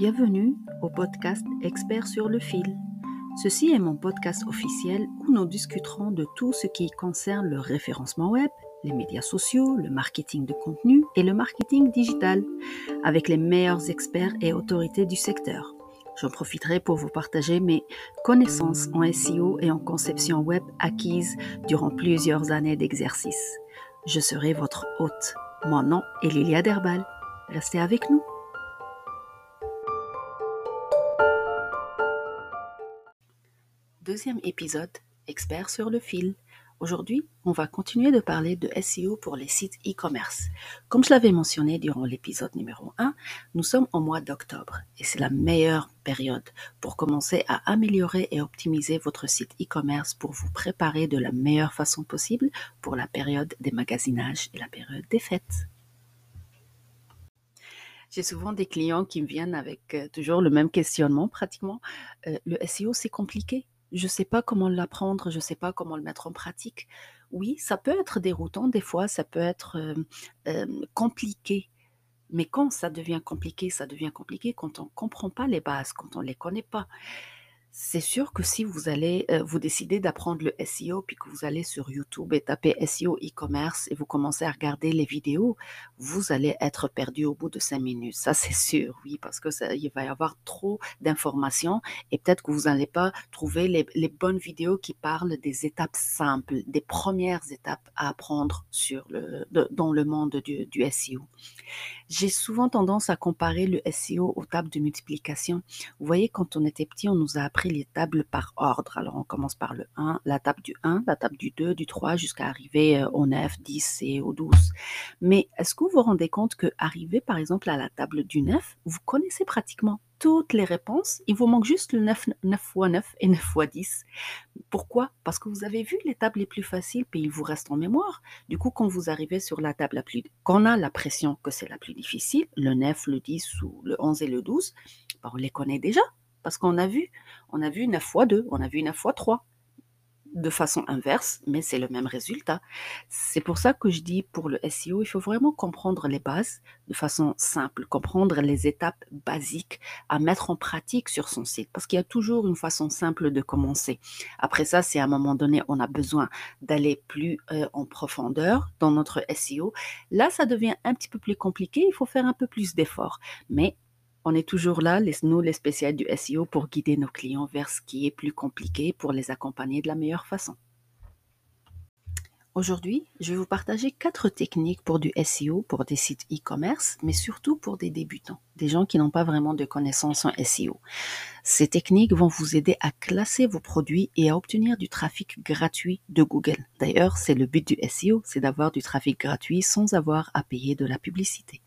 Bienvenue au podcast Expert sur le fil. Ceci est mon podcast officiel où nous discuterons de tout ce qui concerne le référencement web, les médias sociaux, le marketing de contenu et le marketing digital avec les meilleurs experts et autorités du secteur. J'en profiterai pour vous partager mes connaissances en SEO et en conception web acquises durant plusieurs années d'exercice. Je serai votre hôte. Mon nom est Lilia Derbal. Restez avec nous. Deuxième épisode, expert sur le fil. Aujourd'hui, on va continuer de parler de SEO pour les sites e-commerce. Comme je l'avais mentionné durant l'épisode numéro 1, nous sommes au mois d'octobre et c'est la meilleure période pour commencer à améliorer et optimiser votre site e-commerce pour vous préparer de la meilleure façon possible pour la période des magasinages et la période des fêtes. J'ai souvent des clients qui me viennent avec euh, toujours le même questionnement pratiquement. Euh, le SEO, c'est compliqué je ne sais pas comment l'apprendre, je ne sais pas comment le mettre en pratique. Oui, ça peut être déroutant, des fois, ça peut être compliqué. Mais quand ça devient compliqué, ça devient compliqué quand on ne comprend pas les bases, quand on ne les connaît pas. C'est sûr que si vous allez, euh, vous décidez d'apprendre le SEO, puis que vous allez sur YouTube et tapez SEO e-commerce et vous commencez à regarder les vidéos, vous allez être perdu au bout de cinq minutes. Ça, c'est sûr, oui, parce que ça, il va y avoir trop d'informations et peut-être que vous n'allez pas trouver les, bonnes vidéos qui parlent des étapes simples, des premières étapes à apprendre sur le, dans le monde du, du SEO. J'ai souvent tendance à comparer le SEO aux tables de multiplication. Vous voyez, quand on était petit, on nous a appris les tables par ordre. Alors on commence par le 1, la table du 1, la table du 2, du 3 jusqu'à arriver euh, au 9, 10 et au 12. Mais est-ce que vous vous rendez compte que arriver par exemple à la table du 9, vous connaissez pratiquement toutes les réponses. Il vous manque juste le 9, 9 x 9 et 9 x 10. Pourquoi? Parce que vous avez vu les tables les plus faciles, puis il vous reste en mémoire. Du coup, quand vous arrivez sur la table la plus... Quand on a l'impression que c'est la plus difficile, le 9, le 10 ou le 11 et le 12, ben, on les connaît déjà. Parce qu'on a vu, on a vu 9 fois 2, on a vu 9 fois 3 de façon inverse, mais c'est le même résultat. C'est pour ça que je dis pour le SEO, il faut vraiment comprendre les bases de façon simple, comprendre les étapes basiques à mettre en pratique sur son site, parce qu'il y a toujours une façon simple de commencer. Après ça, c'est à un moment donné, on a besoin d'aller plus euh, en profondeur dans notre SEO. Là, ça devient un petit peu plus compliqué, il faut faire un peu plus d'efforts, mais on est toujours là, nous les spécialistes du SEO, pour guider nos clients vers ce qui est plus compliqué pour les accompagner de la meilleure façon. Aujourd'hui, je vais vous partager quatre techniques pour du SEO, pour des sites e-commerce, mais surtout pour des débutants, des gens qui n'ont pas vraiment de connaissances en SEO. Ces techniques vont vous aider à classer vos produits et à obtenir du trafic gratuit de Google. D'ailleurs, c'est le but du SEO, c'est d'avoir du trafic gratuit sans avoir à payer de la publicité.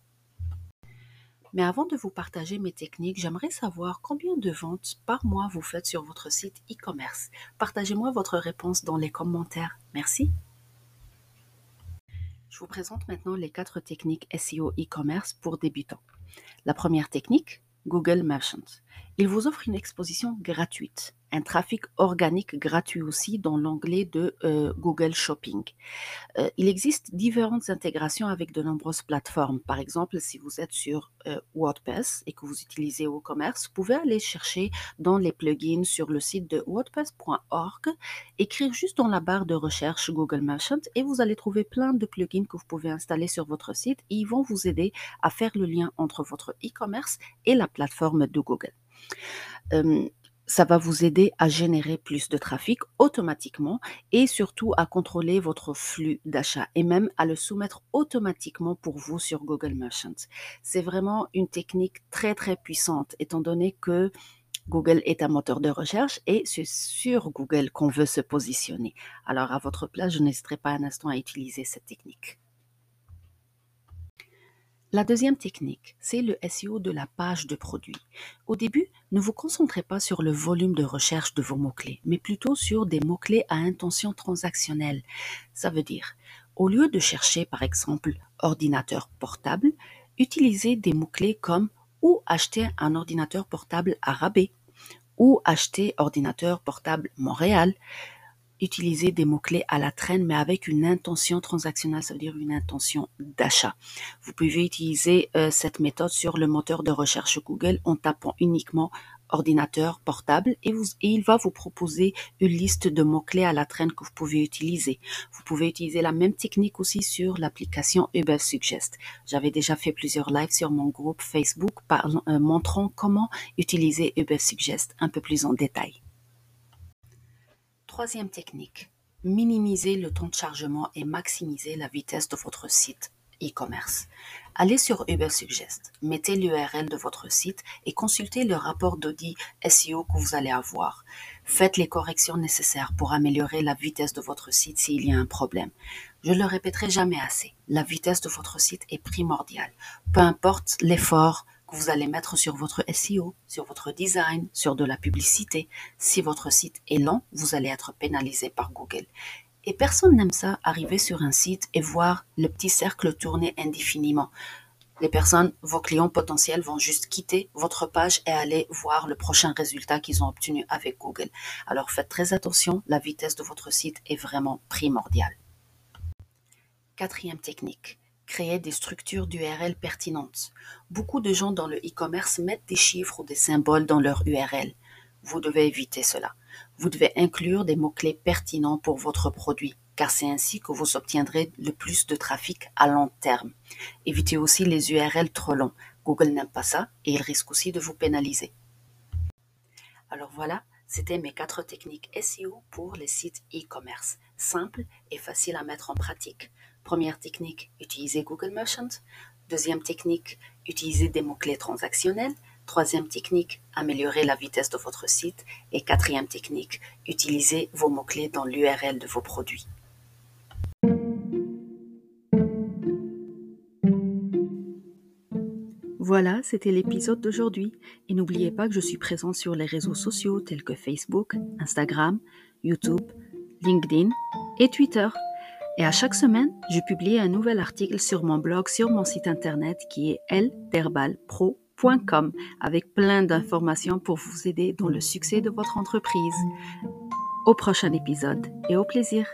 Mais avant de vous partager mes techniques, j'aimerais savoir combien de ventes par mois vous faites sur votre site e-commerce. Partagez-moi votre réponse dans les commentaires. Merci. Je vous présente maintenant les quatre techniques SEO e-commerce pour débutants. La première technique, Google Merchant. Il vous offre une exposition gratuite un trafic organique gratuit aussi dans l'onglet de euh, Google Shopping. Euh, il existe différentes intégrations avec de nombreuses plateformes. Par exemple, si vous êtes sur euh, WordPress et que vous utilisez WooCommerce, vous pouvez aller chercher dans les plugins sur le site de wordpress.org, écrire juste dans la barre de recherche Google Merchant et vous allez trouver plein de plugins que vous pouvez installer sur votre site et ils vont vous aider à faire le lien entre votre e-commerce et la plateforme de Google ça va vous aider à générer plus de trafic automatiquement et surtout à contrôler votre flux d'achat et même à le soumettre automatiquement pour vous sur Google Merchant. C'est vraiment une technique très très puissante étant donné que Google est un moteur de recherche et c'est sur Google qu'on veut se positionner. Alors à votre place, je n'hésiterai pas un instant à utiliser cette technique. La deuxième technique, c'est le SEO de la page de produit. Au début, ne vous concentrez pas sur le volume de recherche de vos mots-clés, mais plutôt sur des mots-clés à intention transactionnelle. Ça veut dire, au lieu de chercher par exemple ordinateur portable, utilisez des mots-clés comme ou acheter un ordinateur portable à rabais? ou acheter ordinateur portable Montréal utiliser des mots-clés à la traîne, mais avec une intention transactionnelle, ça veut dire une intention d'achat. Vous pouvez utiliser euh, cette méthode sur le moteur de recherche Google en tapant uniquement ordinateur portable et, vous, et, il va vous proposer une liste de mots-clés à la traîne que vous pouvez utiliser. Vous pouvez utiliser la même technique aussi sur l'application Uber Suggest. J'avais déjà fait plusieurs lives sur mon groupe Facebook parlant, euh, montrant comment utiliser Uber Suggest un peu plus en détail. Troisième technique, minimiser le temps de chargement et maximiser la vitesse de votre site e-commerce. Allez sur Ubersuggest, mettez l'URL de votre site et consultez le rapport d'audit SEO que vous allez avoir. Faites les corrections nécessaires pour améliorer la vitesse de votre site s'il y a un problème. Je le répéterai jamais assez, la vitesse de votre site est primordiale. Peu importe l'effort vous allez mettre sur votre SEO, sur votre design, sur de la publicité. Si votre site est lent, vous allez être pénalisé par Google. Et personne n'aime ça, arriver sur un site et voir le petit cercle tourner indéfiniment. Les personnes, vos clients potentiels vont juste quitter votre page et aller voir le prochain résultat qu'ils ont obtenu avec Google. Alors faites très attention, la vitesse de votre site est vraiment primordiale. Quatrième technique, créer des structures d'URL pertinentes. Beaucoup de gens dans le e-commerce mettent des chiffres ou des symboles dans leur URL. Vous devez éviter cela. Vous devez inclure des mots-clés pertinents pour votre produit, car c'est ainsi que vous obtiendrez le plus de trafic à long terme. Évitez aussi les URL trop longs. Google n'aime pas ça et il risque aussi de vous pénaliser. Alors voilà, c'était mes quatre techniques SEO pour les sites e-commerce, simples et faciles à mettre en pratique. Première technique, utiliser Google Merchant. Deuxième technique, utiliser des mots-clés transactionnels. Troisième technique, améliorer la vitesse de votre site. Et quatrième technique, utiliser vos mots-clés dans l'URL de vos produits. Voilà, c'était l'épisode d'aujourd'hui. Et n'oubliez pas que je suis présent sur les réseaux sociaux tels que Facebook, Instagram, YouTube, LinkedIn et Twitter. Et à chaque semaine, je publie un nouvel article sur mon blog, sur mon site internet qui est lterbalpro.com avec plein d'informations pour vous aider dans le succès de votre entreprise. Au prochain épisode et au plaisir.